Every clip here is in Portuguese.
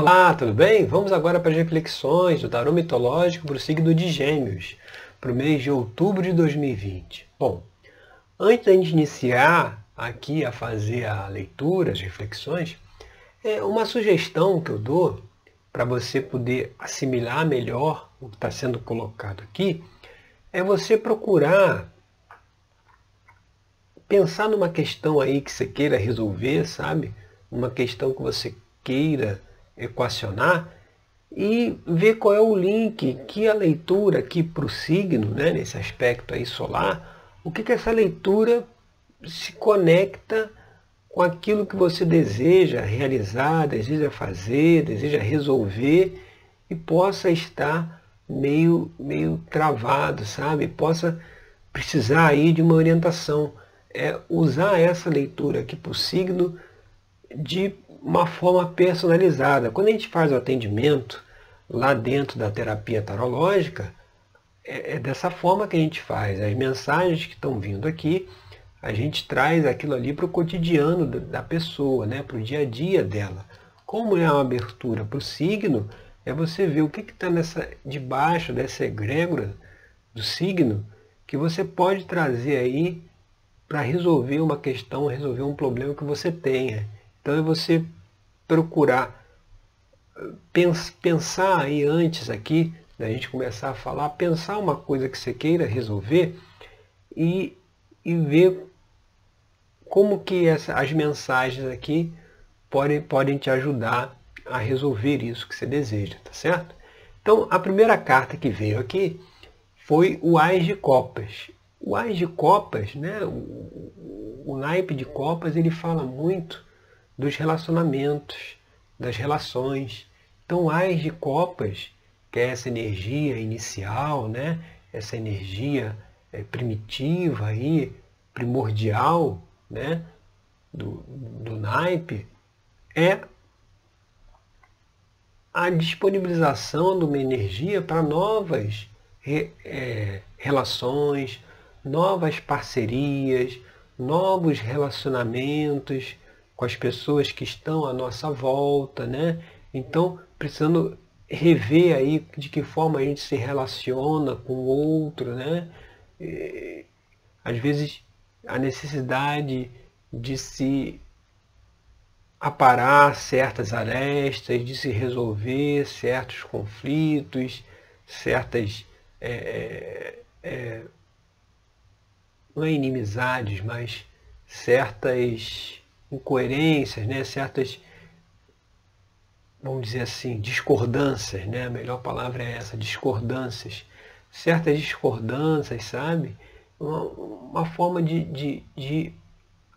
Olá, tudo bem? Vamos agora para as reflexões do tarô mitológico para o signo de Gêmeos, para o mês de outubro de 2020. Bom, antes da gente iniciar aqui a fazer a leitura, as reflexões, é uma sugestão que eu dou para você poder assimilar melhor o que está sendo colocado aqui, é você procurar pensar numa questão aí que você queira resolver, sabe? Uma questão que você queira equacionar e ver qual é o link que a leitura aqui para o signo, né, nesse aspecto aí solar, o que, que essa leitura se conecta com aquilo que você deseja realizar, deseja fazer, deseja resolver e possa estar meio, meio travado, sabe? Possa precisar aí de uma orientação. É usar essa leitura aqui para o signo de uma forma personalizada. Quando a gente faz o atendimento lá dentro da terapia tarológica, é, é dessa forma que a gente faz. As mensagens que estão vindo aqui, a gente traz aquilo ali para o cotidiano da pessoa, né? para o dia a dia dela. Como é uma abertura para o signo, é você ver o que está debaixo dessa egrégora do signo que você pode trazer aí para resolver uma questão, resolver um problema que você tenha. Então é você procurar pensar aí antes aqui, da gente começar a falar, pensar uma coisa que você queira resolver e, e ver como que essa, as mensagens aqui podem, podem te ajudar a resolver isso que você deseja, tá certo? Então, a primeira carta que veio aqui foi o Ais de Copas. O Ais de Copas, né, o, o naipe de Copas, ele fala muito dos relacionamentos, das relações. Então, as de copas, que é essa energia inicial, né? essa energia é, primitiva, aí, primordial né? do, do naipe, é a disponibilização de uma energia para novas é, relações, novas parcerias, novos relacionamentos, com as pessoas que estão à nossa volta, né? Então, precisando rever aí de que forma a gente se relaciona com o outro, né? E, às vezes a necessidade de se aparar certas arestas, de se resolver certos conflitos, certas é, é, é não é inimizades, mas certas incoerências, né? certas, vamos dizer assim, discordâncias, né? a melhor palavra é essa, discordâncias, certas discordâncias, sabe? Uma, uma forma de, de, de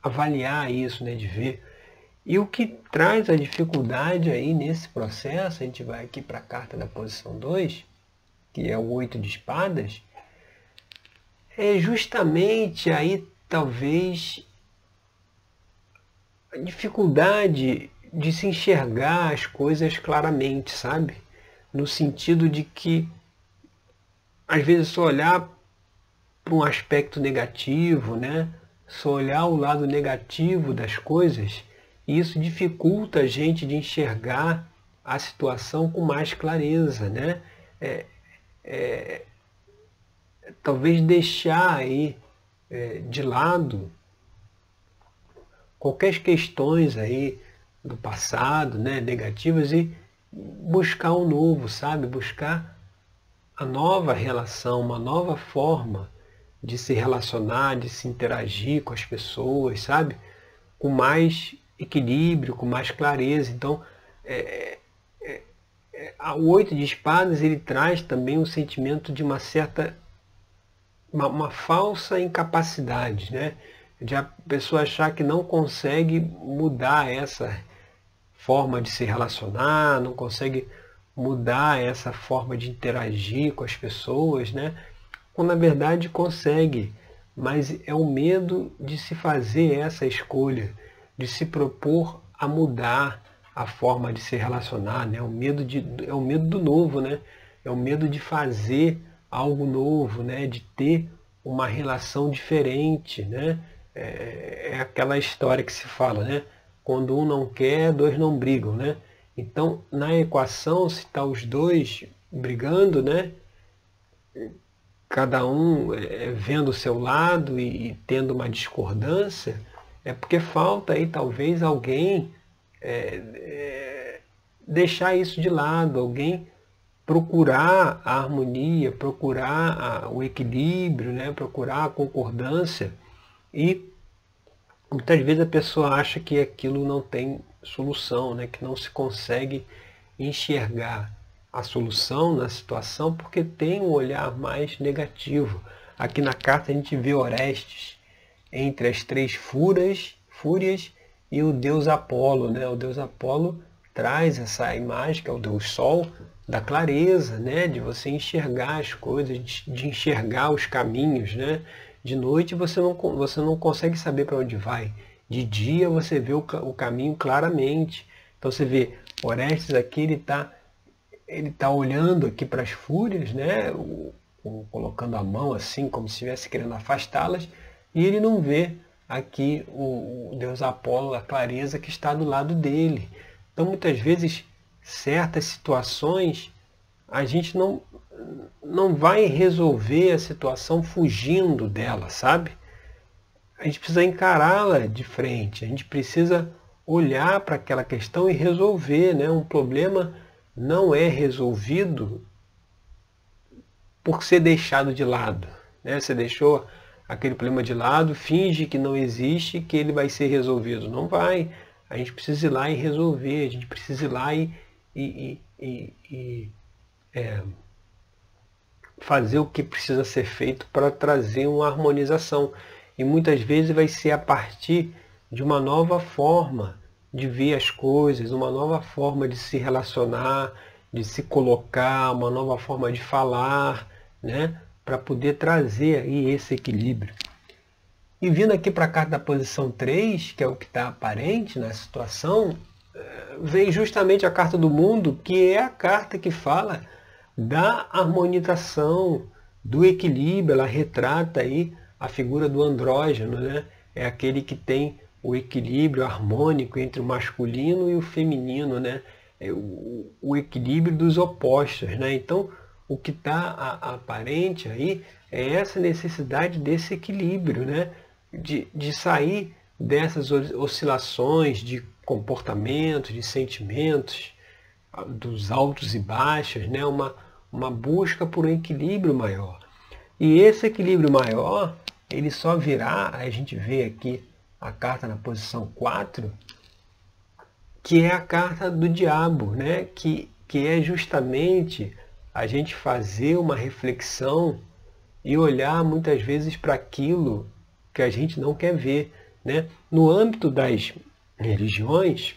avaliar isso, né? de ver. E o que traz a dificuldade aí nesse processo, a gente vai aqui para a carta da posição 2, que é o oito de espadas, é justamente aí talvez a dificuldade de se enxergar as coisas claramente, sabe? No sentido de que, às vezes, só olhar para um aspecto negativo, né? Só olhar o lado negativo das coisas, isso dificulta a gente de enxergar a situação com mais clareza, né? É, é, talvez deixar aí é, de lado qualquer questões aí do passado, né, negativas, e buscar o um novo, sabe? Buscar a nova relação, uma nova forma de se relacionar, de se interagir com as pessoas, sabe? Com mais equilíbrio, com mais clareza. Então, é, é, é, o oito de espadas ele traz também um sentimento de uma certa, uma, uma falsa incapacidade, né? De a pessoa achar que não consegue mudar essa forma de se relacionar, não consegue mudar essa forma de interagir com as pessoas, né? Quando na verdade consegue, mas é o medo de se fazer essa escolha, de se propor a mudar a forma de se relacionar, né? O medo de, é o medo do novo, né? É o medo de fazer algo novo, né? De ter uma relação diferente, né? É, é aquela história que se fala, né? Quando um não quer, dois não brigam, né? Então, na equação, se está os dois brigando, né? cada um é, vendo o seu lado e, e, tendo uma discordância, é porque falta aí talvez alguém é, é, deixar isso de lado, alguém procurar a harmonia, procurar a, o equilíbrio, né? procurar a concordância e muitas vezes a pessoa acha que aquilo não tem solução, né? que não se consegue enxergar a solução na situação porque tem um olhar mais negativo. Aqui na carta a gente vê Orestes entre as três fúrias, fúrias e o deus Apolo. Né? O deus Apolo traz essa imagem, que é o deus Sol, da clareza, né? de você enxergar as coisas, de enxergar os caminhos. Né? De noite você não, você não consegue saber para onde vai. De dia você vê o, o caminho claramente. Então você vê, Orestes aqui ele está ele tá olhando aqui para as fúrias, né? O, o, colocando a mão assim, como se estivesse querendo afastá-las, e ele não vê aqui o, o Deus Apolo, a clareza que está do lado dele. Então muitas vezes certas situações a gente não, não vai resolver a situação fugindo dela, sabe? A gente precisa encará-la de frente, a gente precisa olhar para aquela questão e resolver. Né? Um problema não é resolvido por ser deixado de lado. Né? Você deixou aquele problema de lado, finge que não existe, que ele vai ser resolvido. Não vai. A gente precisa ir lá e resolver, a gente precisa ir lá e, e, e, e é, fazer o que precisa ser feito para trazer uma harmonização. E muitas vezes vai ser a partir de uma nova forma de ver as coisas, uma nova forma de se relacionar, de se colocar, uma nova forma de falar, né? para poder trazer aí esse equilíbrio. E vindo aqui para a carta da posição 3, que é o que está aparente na situação, eh, vem justamente a carta do mundo, que é a carta que fala da harmonização, do equilíbrio, ela retrata aí a figura do andrógeno, né? É aquele que tem o equilíbrio harmônico entre o masculino e o feminino, né? É o, o equilíbrio dos opostos, né? Então, o que está aparente aí é essa necessidade desse equilíbrio, né? De, de sair dessas oscilações de comportamentos, de sentimentos, dos altos e baixos, né? uma, uma busca por um equilíbrio maior. E esse equilíbrio maior, ele só virá, a gente vê aqui a carta na posição 4, que é a carta do diabo, né? que, que é justamente a gente fazer uma reflexão e olhar muitas vezes para aquilo que a gente não quer ver. Né? No âmbito das religiões,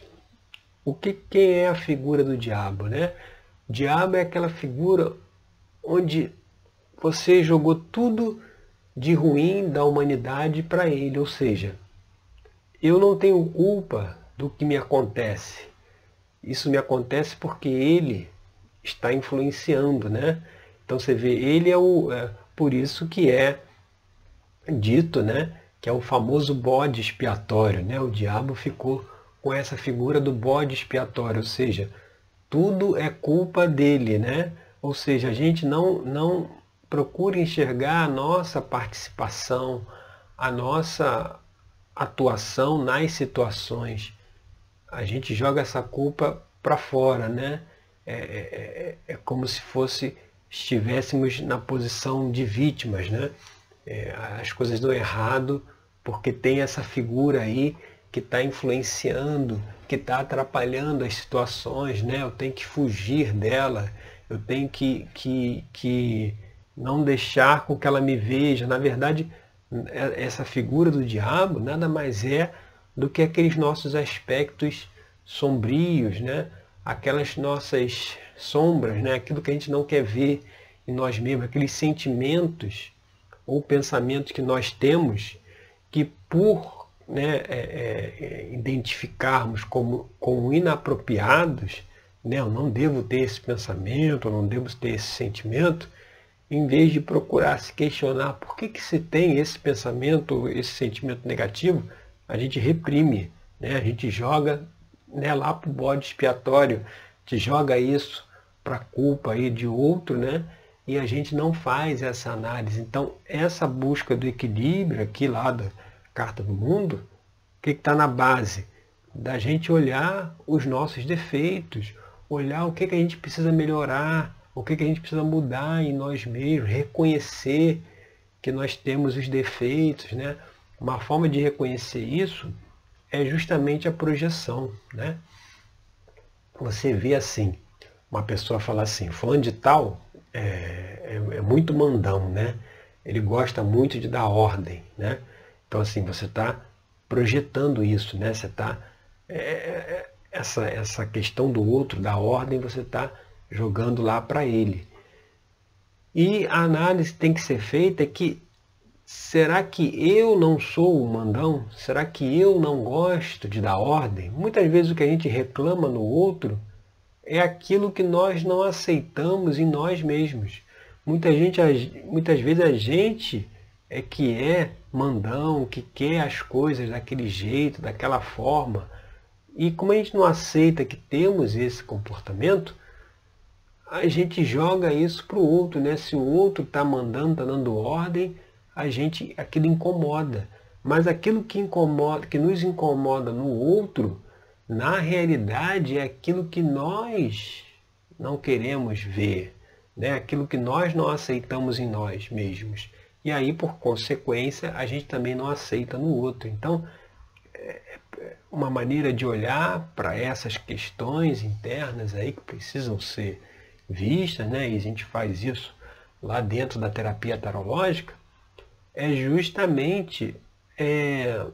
o que, quem é a figura do diabo? Né? O diabo é aquela figura onde você jogou tudo de ruim da humanidade para ele, ou seja, eu não tenho culpa do que me acontece. Isso me acontece porque ele está influenciando, né? Então você vê, ele é o. É, por isso que é dito, né? Que é o famoso bode expiatório, né? O diabo ficou com essa figura do bode expiatório, ou seja, tudo é culpa dele, né? Ou seja, a gente não, não procura enxergar a nossa participação, a nossa atuação nas situações. A gente joga essa culpa para fora, né? É, é, é, é, como se fosse estivéssemos na posição de vítimas, né? É, as coisas dão errado porque tem essa figura aí que está influenciando, que está atrapalhando as situações, né? Eu tenho que fugir dela, eu tenho que, que, que não deixar com que ela me veja. Na verdade, é, essa figura do diabo nada mais é do que aqueles nossos aspectos sombrios, né? aquelas nossas sombras, né? aquilo que a gente não quer ver em nós mesmos, aqueles sentimentos ou pensamentos que nós temos que por né, é, é, é identificarmos como, como inapropriados, né, eu não devo ter esse pensamento, eu não devo ter esse sentimento, em vez de procurar se questionar por que, que se tem esse pensamento, esse sentimento negativo, a gente reprime, né? a gente joga né, lá para o bode expiatório, te joga isso para a culpa aí de outro, né? E a gente não faz essa análise. Então, essa busca do equilíbrio aqui lá da Carta do Mundo, o que está na base? Da gente olhar os nossos defeitos, olhar o que, que a gente precisa melhorar, o que, que a gente precisa mudar em nós mesmos, reconhecer que nós temos os defeitos, né? Uma forma de reconhecer isso é justamente a projeção, né? Você vê assim, uma pessoa fala assim, fulano de tal é, é, é muito mandão, né? Ele gosta muito de dar ordem, né? Então assim, você está projetando isso, né? Você está é, é, é, essa essa questão do outro, da ordem, você está jogando lá para ele. E a análise tem que ser feita é que será que eu não sou o mandão? Será que eu não gosto de dar ordem? Muitas vezes o que a gente reclama no outro é aquilo que nós não aceitamos em nós mesmos. Muita gente, muitas vezes a gente é que é mandão, que quer as coisas daquele jeito, daquela forma. E como a gente não aceita que temos esse comportamento, a gente joga isso para o outro, né? Se o outro está mandando, está dando ordem, a gente aquilo incomoda. Mas aquilo que incomoda, que nos incomoda no outro, na realidade é aquilo que nós não queremos ver, né? Aquilo que nós não aceitamos em nós mesmos. E aí, por consequência, a gente também não aceita no outro. Então, é, é uma maneira de olhar para essas questões internas aí que precisam ser vistas, né? e a gente faz isso lá dentro da terapia tarológica, é justamente é,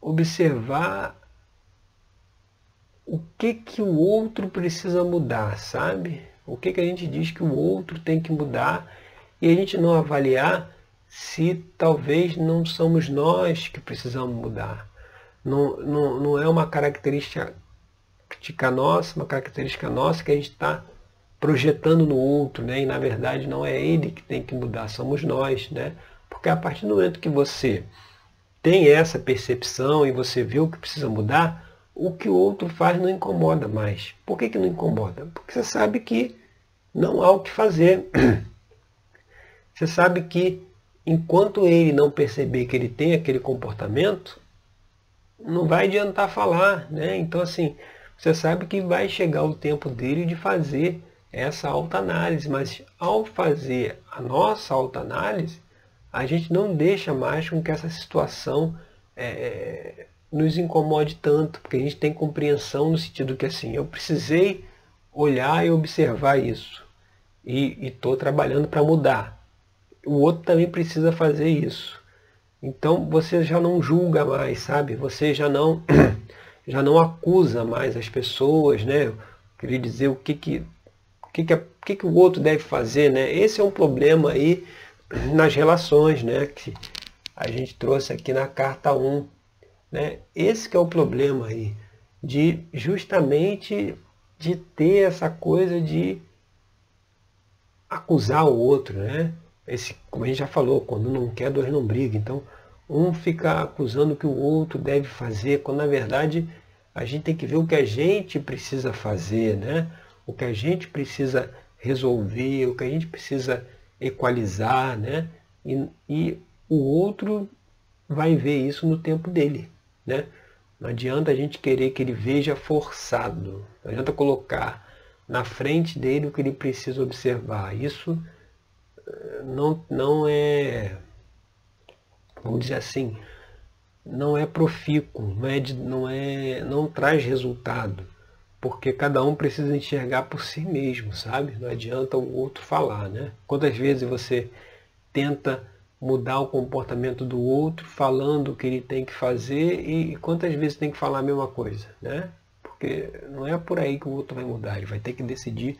observar o que, que o outro precisa mudar, sabe? O que, que a gente diz que o outro tem que mudar e a gente não avaliar se talvez não somos nós que precisamos mudar. Não, não, não é uma característica nossa, uma característica nossa que a gente está projetando no outro, né? E na verdade não é ele que tem que mudar, somos nós, né? Porque a partir do momento que você tem essa percepção e você vê o que precisa mudar, o que o outro faz não incomoda mais. Por que, que não incomoda? Porque você sabe que não há o que fazer. Você sabe que enquanto ele não perceber que ele tem aquele comportamento, não vai adiantar falar, né? Então assim, você sabe que vai chegar o tempo dele de fazer essa autoanálise, mas ao fazer a nossa autoanálise, a gente não deixa mais com que essa situação é, é, nos incomode tanto, porque a gente tem compreensão no sentido que assim, eu precisei olhar e observar isso e estou trabalhando para mudar. O outro também precisa fazer isso. Então você já não julga mais, sabe? Você já não já não acusa mais as pessoas, né? Queria dizer o que que que, que, que, que o outro deve fazer, né? Esse é um problema aí nas relações, né? Que a gente trouxe aqui na carta 1. Né? Esse que é o problema aí, de justamente de ter essa coisa de acusar o outro, né? Esse, como a gente já falou, quando não quer, dois não brigam. Então, um fica acusando que o outro deve fazer, quando na verdade a gente tem que ver o que a gente precisa fazer, né? o que a gente precisa resolver, o que a gente precisa equalizar, né? E, e o outro vai ver isso no tempo dele, né? Não adianta a gente querer que ele veja forçado. Não adianta colocar na frente dele o que ele precisa observar. Isso não, não é, vamos dizer assim, não é profícuo, não, é, não, é, não traz resultado porque cada um precisa enxergar por si mesmo, sabe? Não adianta o outro falar, né? Quantas vezes você tenta mudar o comportamento do outro falando o que ele tem que fazer e quantas vezes tem que falar a mesma coisa, né? Porque não é por aí que o outro vai mudar, ele vai ter que decidir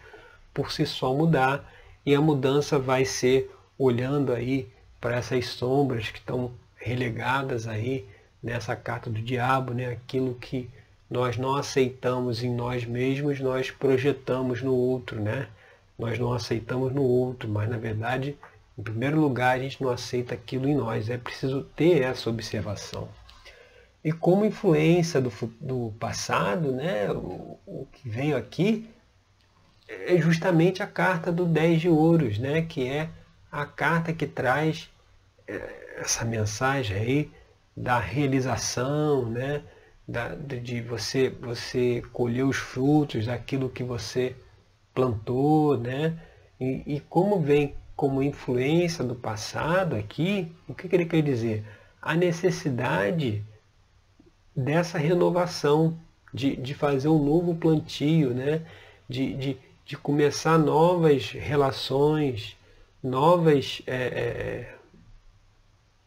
por si só mudar e a mudança vai ser olhando aí para essas sombras que estão relegadas aí nessa carta do diabo, né? Aquilo que nós não aceitamos em nós mesmos, nós projetamos no outro, né? Nós não aceitamos no outro, mas na verdade, em primeiro lugar, a gente não aceita aquilo em nós. É preciso ter essa observação. E como influência do, do passado, né, o, o que veio aqui é justamente a carta do 10 de ouros, né, que é a carta que traz é, essa mensagem aí da realização, né, da, de você, você colher os frutos daquilo que você plantou, né, e, e como vem como influência do passado aqui, o que, que ele quer dizer? A necessidade dessa renovação, de, de fazer um novo plantio, né? de, de, de começar novas relações, novas, é, é,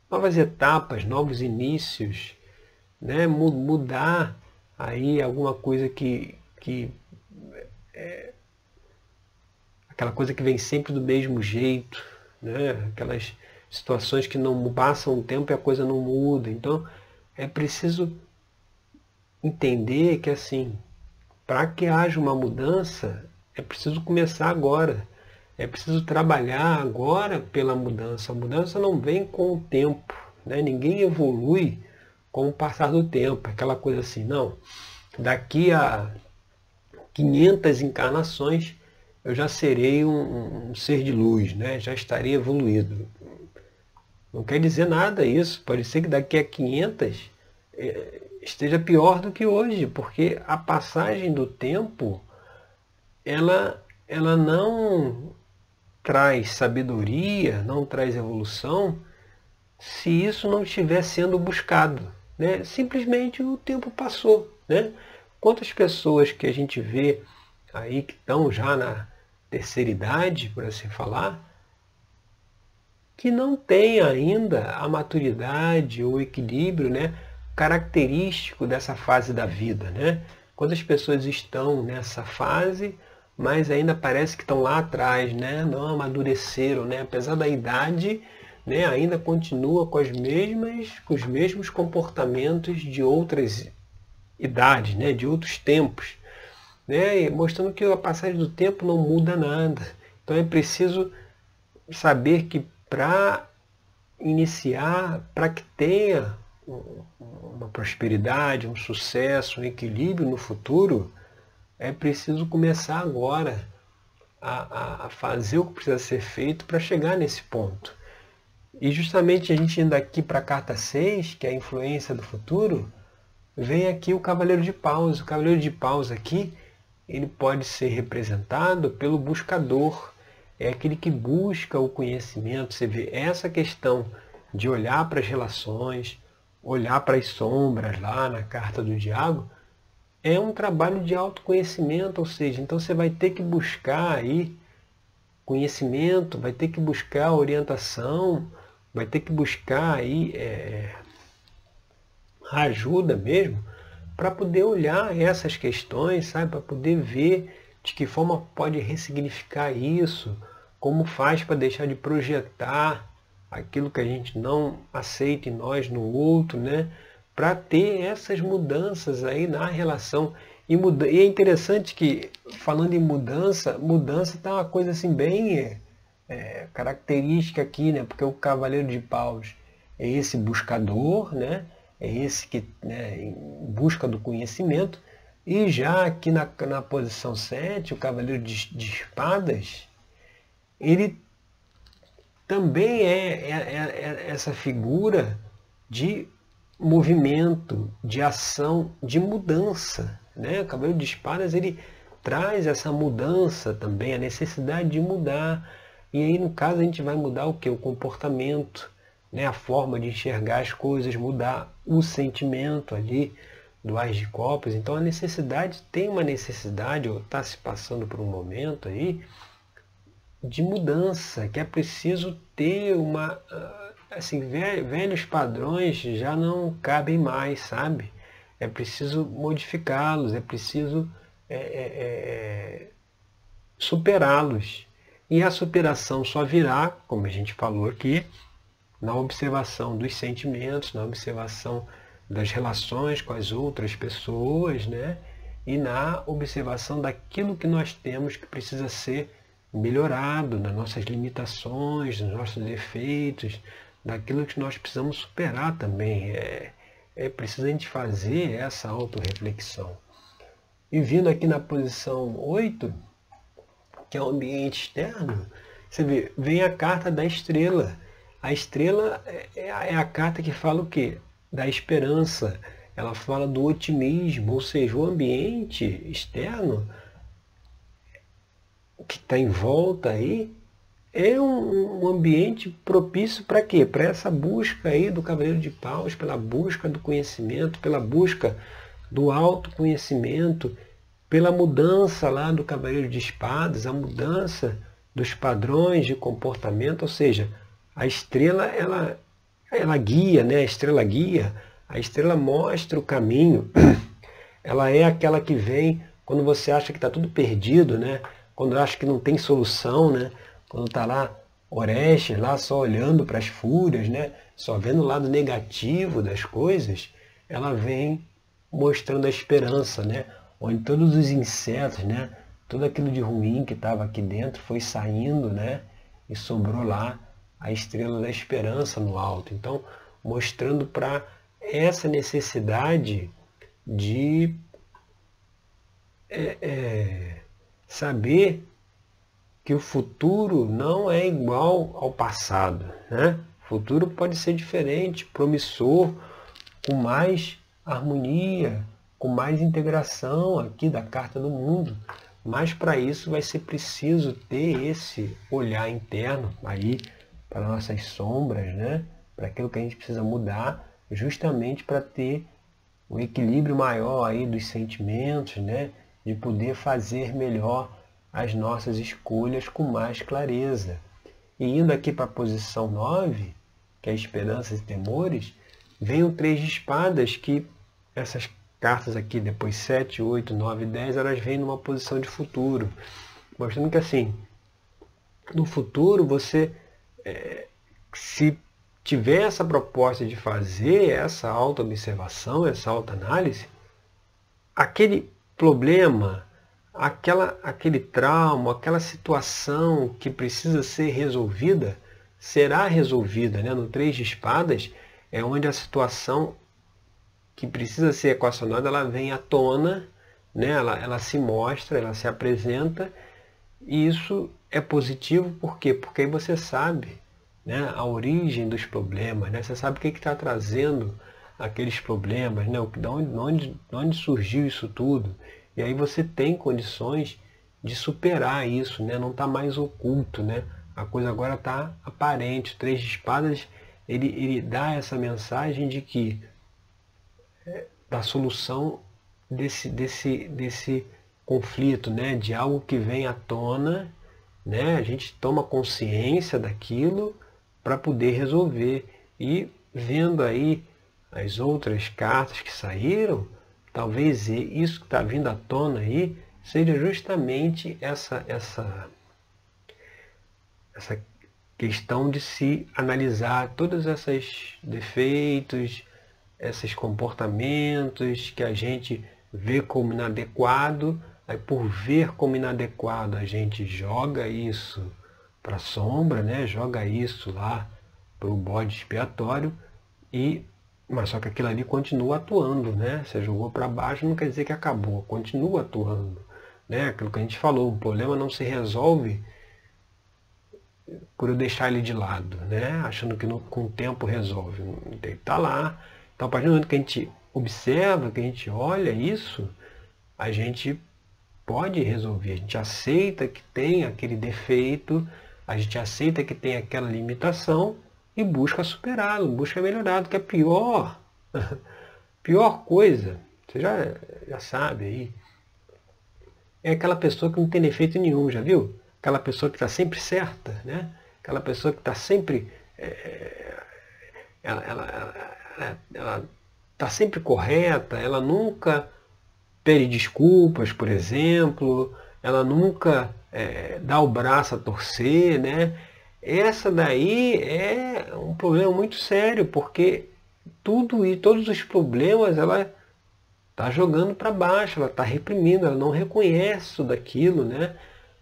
novas etapas, novos inícios, né? mudar aí alguma coisa que, que é, aquela coisa que vem sempre do mesmo jeito, né? aquelas situações que não passam um tempo e a coisa não muda. Então é preciso entender que assim, para que haja uma mudança, é preciso começar agora. É preciso trabalhar agora pela mudança. A mudança não vem com o tempo. Né? Ninguém evolui com o passar do tempo. Aquela coisa assim, não. Daqui a 500 encarnações eu já serei um, um, ser de luz, né? já estarei evoluído. Não quer dizer nada isso. Pode ser que daqui a 500 é, esteja pior do que hoje, porque a passagem do tempo ela, ela não traz sabedoria, não traz evolução, se isso não estiver sendo buscado. Né? Simplesmente o tempo passou. Né? Quantas pessoas que a gente vê aí que estão já na, terceira idade, por assim falar, que não tem ainda a maturidade ou equilíbrio né, característico dessa fase da vida. Né? Quantas pessoas estão nessa fase, mas ainda parece que estão lá atrás, né? não amadureceram, né? apesar da idade, né, ainda continua com as mesmas, com os mesmos comportamentos de outras idades, né, de outros tempos né? mostrando que a passagem do tempo não muda nada. Então é preciso saber que para iniciar, para que tenha uma prosperidade, um sucesso, um equilíbrio no futuro, é preciso começar agora a, a fazer o que precisa ser feito para chegar nesse ponto. E justamente a gente indo aqui para a carta 6, que é a influência do futuro, vem aqui o Cavaleiro de Paus. O Cavaleiro de Paus aqui ele pode ser representado pelo buscador, é aquele que busca o conhecimento. Você vê essa questão de olhar para as relações, olhar para as sombras lá na carta do diabo, é um trabalho de autoconhecimento, ou seja, então você vai ter que buscar aí conhecimento, vai ter que buscar orientação, vai ter que buscar aí é, ajuda mesmo para poder olhar essas questões, sabe? Para poder ver de que forma pode ressignificar isso, como faz para deixar de projetar aquilo que a gente não aceita em nós no outro, né? Para ter essas mudanças aí na relação. E, muda... e é interessante que, falando em mudança, mudança está uma coisa assim bem é, característica aqui, né? Porque o Cavaleiro de Paus é esse buscador, né? é esse que né, em busca do conhecimento. E já aqui na, na posição 7, o cavaleiro de, de espadas, ele também é, é, é, é essa figura de movimento, de ação, de mudança. Né? O cavaleiro de espadas ele traz essa mudança também, a necessidade de mudar. E aí, no caso, a gente vai mudar o que? O comportamento né, a forma de enxergar as coisas, mudar o sentimento ali do Ais de Copas. Então a necessidade, tem uma necessidade, ou está se passando por um momento aí, de mudança, que é preciso ter uma. Assim, velhos padrões já não cabem mais, sabe? É preciso modificá-los, é preciso é, é, é, superá-los. E a superação só virá, como a gente falou aqui, na observação dos sentimentos, na observação das relações com as outras pessoas, né? E na observação daquilo que nós temos que precisa ser melhorado, das nossas limitações, dos nossos defeitos, daquilo que nós precisamos superar também. É, é preciso a gente fazer essa autorreflexão. E vindo aqui na posição 8, que é o ambiente externo, você vê, vem a carta da estrela. A estrela é, é, é a carta que fala o quê? Da esperança. Ela fala do otimismo, ou seja, o ambiente externo que está em volta aí é um, um ambiente propício para quê? Para essa busca aí do Cavaleiro de Paus, pela busca do conhecimento, pela busca do autoconhecimento, pela mudança lá do Cavaleiro de Espadas, a mudança dos padrões de comportamento, ou seja, a estrela ela, ela guia, né? a estrela guia, a estrela mostra o caminho, ela é aquela que vem quando você acha que está tudo perdido, né? quando acha que não tem solução, né? Quando está lá Orestes, lá só olhando para as fúrias, né? só vendo o lado negativo das coisas, ela vem mostrando a esperança, né? onde todos os insetos, né? tudo aquilo de ruim que estava aqui dentro foi saindo, né? E sobrou lá a estrela da esperança no alto. Então, mostrando para essa necessidade de é, é, saber que o futuro não é igual ao passado. Né? O futuro pode ser diferente, promissor, com mais harmonia, com mais integração aqui da carta do mundo. Mas para isso vai ser preciso ter esse olhar interno aí para nossas sombras, né? Para aquilo que a gente precisa mudar, justamente para ter um equilíbrio maior aí dos sentimentos, né? De poder fazer melhor as nossas escolhas com mais clareza. E indo aqui para a posição 9, que é esperanças e temores, vem o três de espadas que essas cartas aqui, depois 7, 8, 9, 10, elas vêm numa posição de futuro. Mostrando que assim, no futuro você, é, se tiver essa proposta de fazer essa auto-observação, essa auto-análise, aquele problema, aquela, aquele trauma, aquela situação que precisa ser resolvida, será resolvida. Né? No Três de Espadas é onde a situação que precisa ser equacionada, ela vem à tona, né? ela, ela se mostra, ela se apresenta, e isso é positivo por quê? Porque aí você sabe né, a origem dos problemas, né? você sabe o que está trazendo aqueles problemas, né? de, onde, de onde surgiu isso tudo. E aí você tem condições de superar isso, né? não está mais oculto. Né? A coisa agora está aparente. O Três de Espadas ele, ele dá essa mensagem de que da solução desse, desse, desse conflito, né? de algo que vem à tona, né? a gente toma consciência daquilo para poder resolver. E vendo aí as outras cartas que saíram, talvez isso que está vindo à tona aí seja justamente essa, essa, essa questão de se analisar todos esses defeitos, esses comportamentos que a gente vê como inadequado, aí por ver como inadequado a gente joga isso para a sombra, né? joga isso lá para o bode expiatório, e, mas só que aquilo ali continua atuando, né? Você jogou para baixo não quer dizer que acabou, continua atuando. Né? Aquilo que a gente falou, o problema não se resolve por eu deixar ele de lado, né? achando que no, com o tempo resolve. Ele está lá, então, a partir do momento que a gente observa, que a gente olha isso, a gente pode resolver. A gente aceita que tem aquele defeito, a gente aceita que tem aquela limitação e busca superá-lo, busca melhorá-lo, que é pior. pior coisa, você já, já sabe aí, é aquela pessoa que não tem defeito nenhum, já viu? Aquela pessoa que está sempre certa, né? Aquela pessoa que está sempre. É, ela, ela, ela ela está sempre correta, ela nunca pede desculpas, por exemplo, ela nunca é, dá o braço a torcer, né? Essa daí é um problema muito sério, porque tudo e todos os problemas ela está jogando para baixo, ela está reprimindo, ela não reconhece tudo aquilo, né?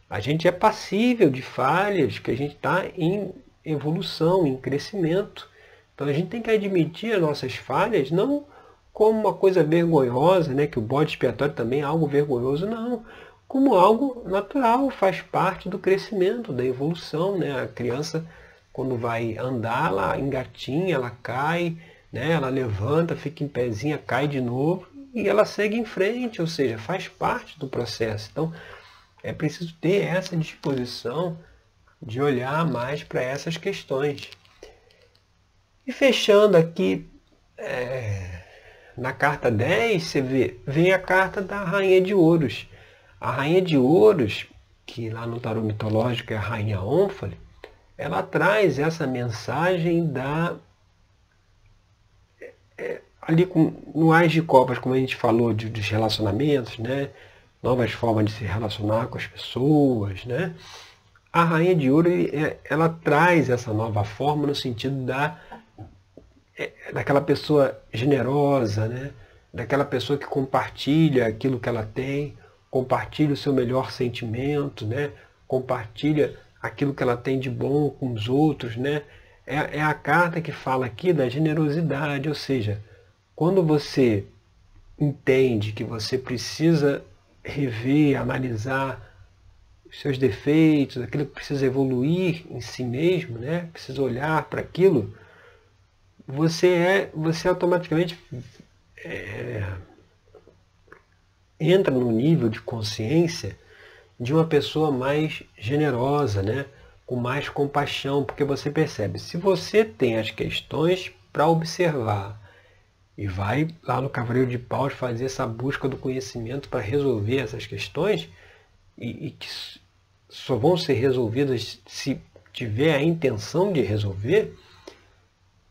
A gente é passível de falhas, que a gente está em evolução, em crescimento. Então a gente tem que admitir as nossas falhas, não como uma coisa vergonhosa, né? que o bode expiatório também é algo vergonhoso, não. Como algo natural, faz parte do crescimento, da evolução. Né? A criança, quando vai andar, ela engatinha, ela cai, né? ela levanta, fica em pezinha, cai de novo e ela segue em frente, ou seja, faz parte do processo. Então, é preciso ter essa disposição de olhar mais para essas questões. E fechando aqui, é, na carta 10, você vê, vem a carta da Rainha de Ouros. A Rainha de Ouros, que lá no tarô mitológico é a Rainha Ônfale, ela traz essa mensagem da. É, é ali com, no Ais de Copas, como a gente falou de, dos relacionamentos, né? novas formas de se relacionar com as pessoas, né? A Rainha de Ouro, é, ela traz essa nova forma no sentido da é, daquela pessoa generosa, né? daquela pessoa que compartilha aquilo que ela tem, compartilha o seu melhor sentimento, né? compartilha aquilo que ela tem de bom com os outros. Né? É, é a carta que fala aqui da generosidade, ou seja, quando você entende que você precisa rever, analisar os seus defeitos, aquilo que precisa evoluir em si mesmo, né? precisa olhar para aquilo, você é, você automaticamente é, entra no nível de consciência de uma pessoa mais generosa, né? com mais compaixão, porque você percebe, se você tem as questões para observar e vai lá no Cavaleiro de Paus fazer essa busca do conhecimento para resolver essas questões e, e, que só vão ser resolvidas se tiver a intenção de resolver,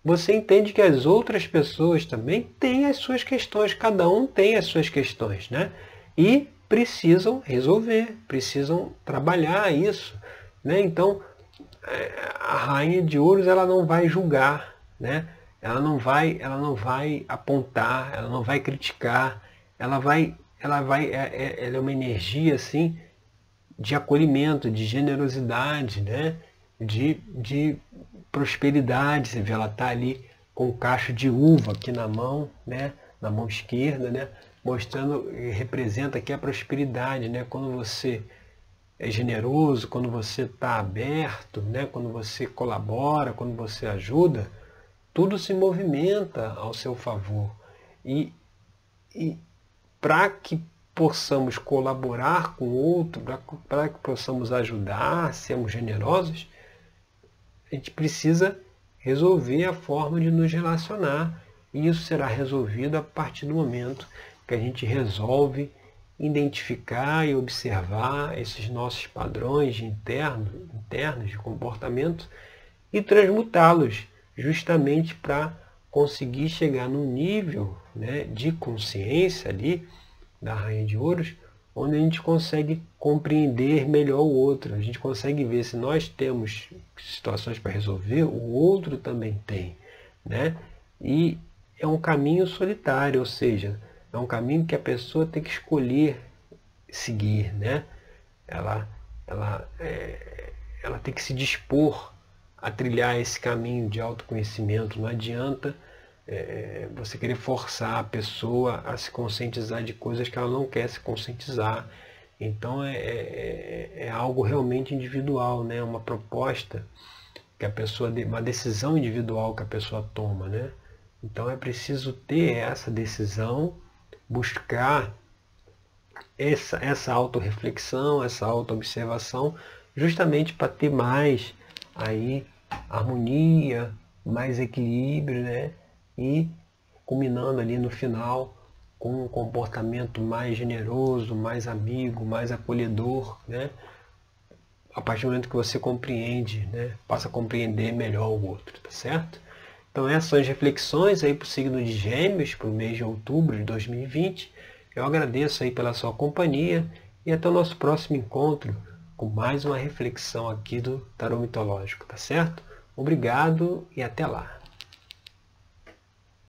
você entende que as outras pessoas também têm as suas questões, cada um tem as suas questões, né? E precisam resolver, precisam trabalhar isso, né? Então, é, a rainha de ouros ela não vai julgar, né? ela não vai, ela não vai apontar, ela não vai criticar, ela vai, ela vai, é, é, ela é uma energia assim de acolhimento, de generosidade, né? de, de prosperidade. Você vê, ela está ali com o cacho de uva aqui na mão, né? na mão esquerda, né? mostrando, representa aqui a prosperidade, né? quando você é generoso, quando você está aberto, né? quando você colabora, quando você ajuda, tudo se movimenta ao seu favor. E, e para que possamos colaborar com o outro, para que possamos ajudar, sermos generosos, a gente precisa resolver a forma de nos relacionar. E isso será resolvido a partir do momento que a gente resolve identificar e observar esses nossos padrões internos, internos de comportamento e transmutá-los justamente para conseguir chegar num nível né, de consciência ali da Rainha de Ouros, onde a gente consegue compreender melhor o outro. A gente consegue ver se nós temos situações para resolver, o outro também tem. Né? E é um caminho solitário, ou seja, é um caminho que a pessoa tem que escolher seguir. Né? Ela, ela, é, ela tem que se dispor a trilhar esse caminho de autoconhecimento. Não adianta é, você querer forçar a pessoa a se conscientizar de coisas que ela não quer se conscientizar. Então é, é, é algo realmente individual, né? uma proposta que a pessoa, uma decisão individual que a pessoa toma. Né? Então é preciso ter essa decisão, buscar essa, essa autorreflexão, essa autoobservação, justamente para ter mais aí harmonia, mais equilíbrio, né? E culminando ali no final com um comportamento mais generoso, mais amigo, mais acolhedor, né? A partir do momento que você compreende, né? Passa a compreender melhor o outro, tá certo? Então essas são as reflexões aí para o signo de Gêmeos para o mês de outubro de 2020. Eu agradeço aí pela sua companhia e até o nosso próximo encontro com mais uma reflexão aqui do Tarô Mitológico, tá certo? Obrigado e até lá.